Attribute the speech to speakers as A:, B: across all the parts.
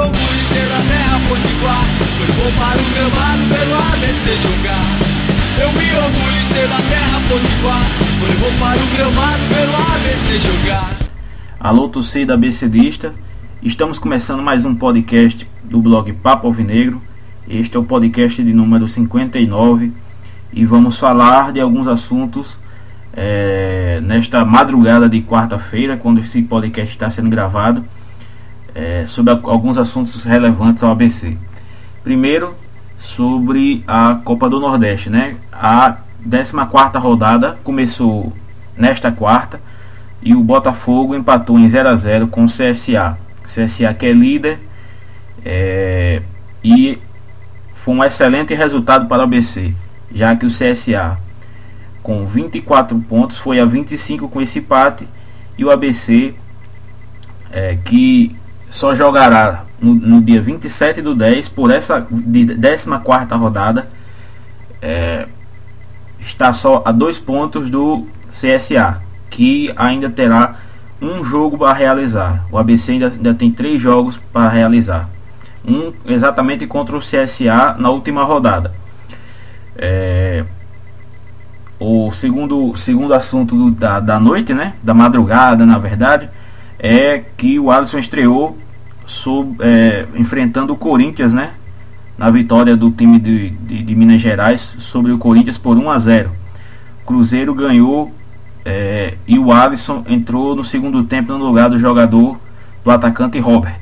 A: orgulho da terra potiguar. Foi bom para o gramado pelo ABC jogar. Eu me orgulho ser da terra potiguar. Foi bom para o gramado pelo ABC jogar.
B: Alô, torcida ABCdista. Estamos começando mais um podcast do blog Papo Alvinegro. Este é o podcast de número 59 e vamos falar de alguns assuntos é, nesta madrugada de quarta-feira, quando esse podcast está sendo gravado, é, sobre alguns assuntos relevantes ao ABC. Primeiro, sobre a Copa do Nordeste, né? A 14 rodada começou nesta quarta e o Botafogo empatou em 0 a 0 com o CSA. CSA que é líder é, e foi um excelente resultado para o ABC, já que o CSA com 24 pontos foi a 25 com esse empate e o ABC é, que só jogará no, no, dia 27 do 10 por essa 14 rodada. É, está só a dois pontos do CSA que ainda terá um jogo para realizar. O ABC ainda, ainda tem três jogos para realizar. Um exatamente contra o CSA na última rodada. É, o segundo, segundo assunto da, da noite, né? Da madrugada, na verdade, é que o Alisson estreou sob, é, enfrentando o Corinthians, né? Na vitória do time de, de, de, Minas Gerais sobre o Corinthians por 1 a 0. Cruzeiro ganhou é, e o Alisson entrou no segundo tempo no lugar do jogador do atacante Robert.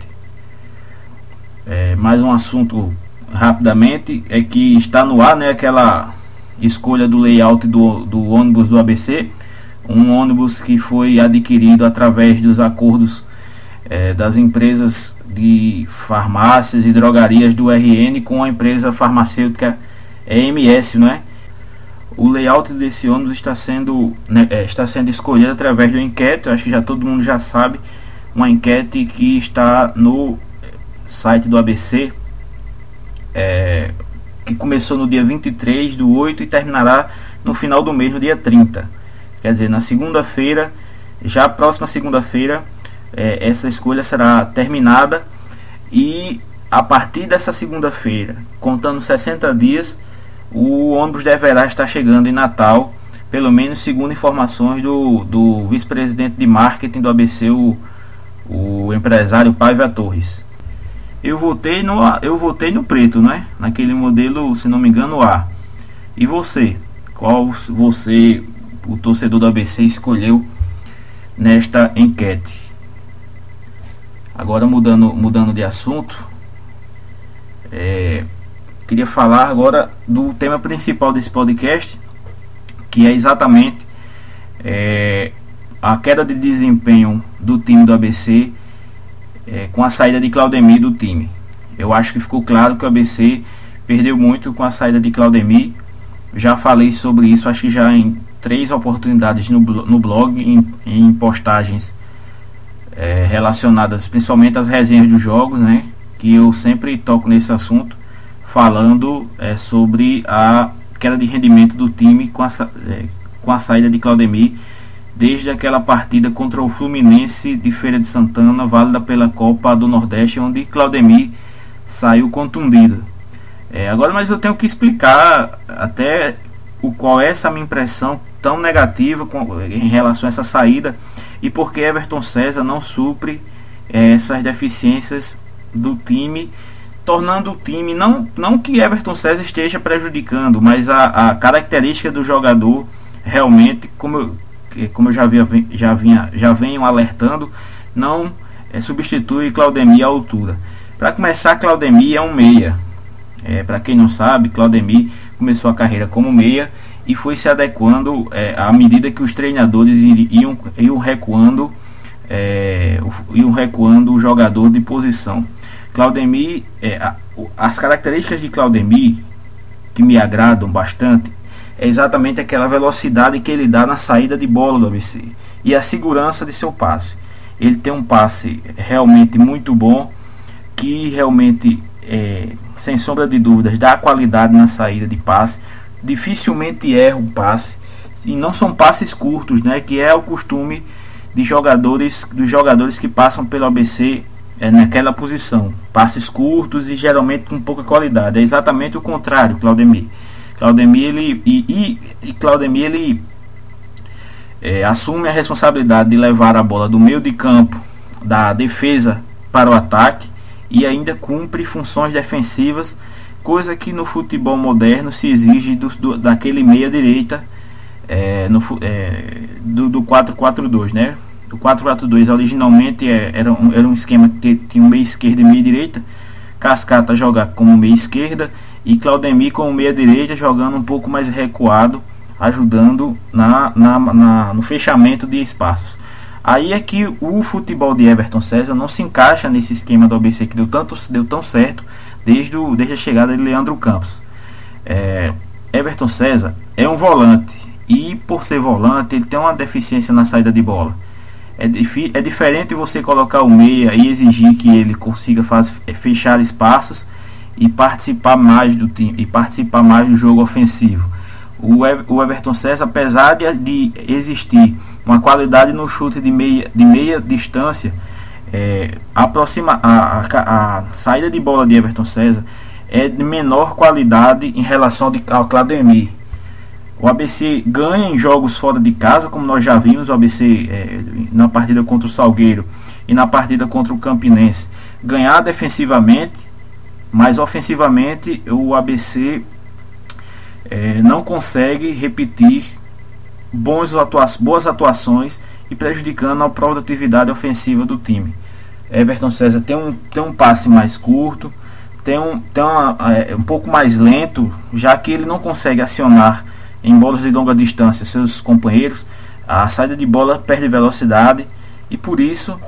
B: É, mais um assunto rapidamente é que está no ar, né? Aquela escolha do layout do, do ônibus do ABC, um ônibus que foi adquirido através dos acordos é, das empresas de farmácias e drogarias do RN com a empresa farmacêutica EMS, não é? O layout desse ônibus está sendo, né, é, está sendo escolhido através de uma enquete, acho que já todo mundo já sabe, uma enquete que está no site do ABC, é, que começou no dia 23 do 8 e terminará no final do mês, no dia 30. Quer dizer, na segunda-feira, já próxima segunda-feira, é, essa escolha será terminada e a partir dessa segunda-feira, contando 60 dias, o ônibus deverá estar chegando em Natal, pelo menos segundo informações do, do vice-presidente de marketing do ABC, o, o empresário Paiva Torres eu votei no eu votei no preto, né? Naquele modelo, se não me engano, A. E você? Qual você, o torcedor do ABC, escolheu nesta enquete? Agora mudando, mudando de assunto, é, queria falar agora do tema principal desse podcast, que é exatamente é, a queda de desempenho do time do ABC é, com a saída de Claudemir do time. Eu acho que ficou claro que o ABC perdeu muito com a saída de Claudemir. Já falei sobre isso, acho que já em três oportunidades no, no blog, em, em postagens é, relacionadas principalmente às resenhas dos jogos, né? Que eu sempre toco nesse assunto, falando é, sobre a queda de rendimento do time com a, é, com a saída de Claudemir desde aquela partida contra o Fluminense de Feira de Santana, válida pela Copa do Nordeste, onde Claudemir saiu contundido. É, agora, mas eu tenho que explicar até o qual é essa minha impressão tão negativa com, em relação a essa saída e por que Everton César não supre é, essas deficiências do time, tornando o time, não, não que Everton César esteja prejudicando, mas a, a característica do jogador realmente, como eu, como eu já, havia, já, vinha, já venho alertando, não é, substitui Claudemir à altura. Para começar, Claudemir é um meia. É, Para quem não sabe, Claudemir começou a carreira como meia e foi se adequando é, à medida que os treinadores iam, iam recuando é, iam recuando o jogador de posição. Claudemir, é, as características de Claudemir que me agradam bastante é exatamente aquela velocidade que ele dá na saída de bola do ABC e a segurança de seu passe. Ele tem um passe realmente muito bom, que realmente, é, sem sombra de dúvidas, dá qualidade na saída de passe. Dificilmente erra um passe e não são passes curtos, né? Que é o costume de jogadores, dos jogadores que passam pelo ABC é, naquela posição. Passes curtos e geralmente com pouca qualidade. É exatamente o contrário, Claudemir. Claudemir ele, e, e, e Claudemir ele é, assume a responsabilidade de levar a bola do meio de campo da defesa para o ataque e ainda cumpre funções defensivas, coisa que no futebol moderno se exige do, do daquele meia direita é, no, é, do, do 4-4-2, né? O 4-4-2 originalmente é, era, um, era um esquema que tinha um meia esquerda e meia direita. Cascata joga como meia esquerda e Claudemir como meia direita jogando um pouco mais recuado, ajudando na, na, na, no fechamento de espaços. Aí é que o futebol de Everton César não se encaixa nesse esquema do ABC que deu, tanto, deu tão certo desde, o, desde a chegada de Leandro Campos. É, Everton César é um volante e por ser volante ele tem uma deficiência na saída de bola. É, é diferente você colocar o meia e exigir que ele consiga faz, é, fechar espaços e participar mais do time e participar mais do jogo ofensivo. O, o Everton César, apesar de, de, existir uma qualidade no chute de meia, de meia distância, é, aproxima, a, a, a, saída de bola de Everton César é de menor qualidade em relação ao Claudemir. O ABC ganha em jogos fora de casa, como nós já vimos, o ABC é, na partida contra o Salgueiro e na partida contra o Campinense. Ganhar defensivamente, mas ofensivamente o ABC é, não consegue repetir bons boas atuações e prejudicando a produtividade ofensiva do time. Everton César tem um, tem um passe mais curto, tem um, tem uma, é, um pouco mais lento, já que ele não consegue acionar em bolas de longa distância seus companheiros, a saída de bola perde velocidade e por isso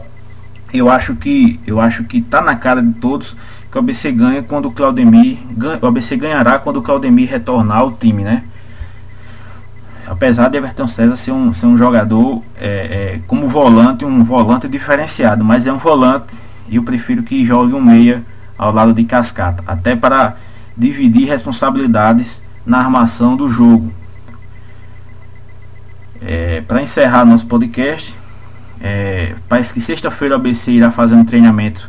B: eu acho que eu acho que está na cara de todos que o ABC ganha quando o Claudemir o ABC ganhará quando o Claudemir retornar ao time, né? Apesar de Everton César ser um, ser um jogador é, é, como volante, um volante diferenciado, mas é um volante e eu prefiro que jogue um meia ao lado de Cascata, até para dividir responsabilidades na armação do jogo. É, Para encerrar nosso podcast, é, parece que sexta-feira o ABC irá fazer um treinamento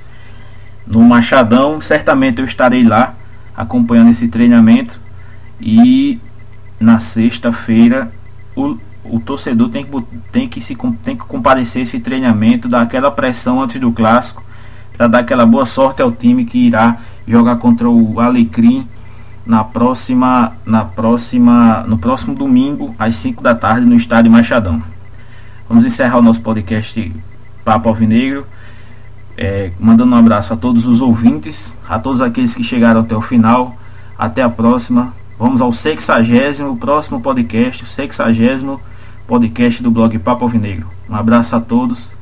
B: no Machadão. Certamente eu estarei lá acompanhando esse treinamento. E na sexta-feira o, o torcedor tem que, tem, que se, tem que comparecer esse treinamento, dar aquela pressão antes do clássico, para dar aquela boa sorte ao time que irá jogar contra o Alecrim na próxima, na próxima, no próximo domingo às 5 da tarde no estádio Machadão. Vamos encerrar o nosso podcast Papo Alvinegro, é, mandando um abraço a todos os ouvintes, a todos aqueles que chegaram até o final. Até a próxima. Vamos ao 60 próximo podcast, o 60 podcast do blog Papo Alvinegro. Um abraço a todos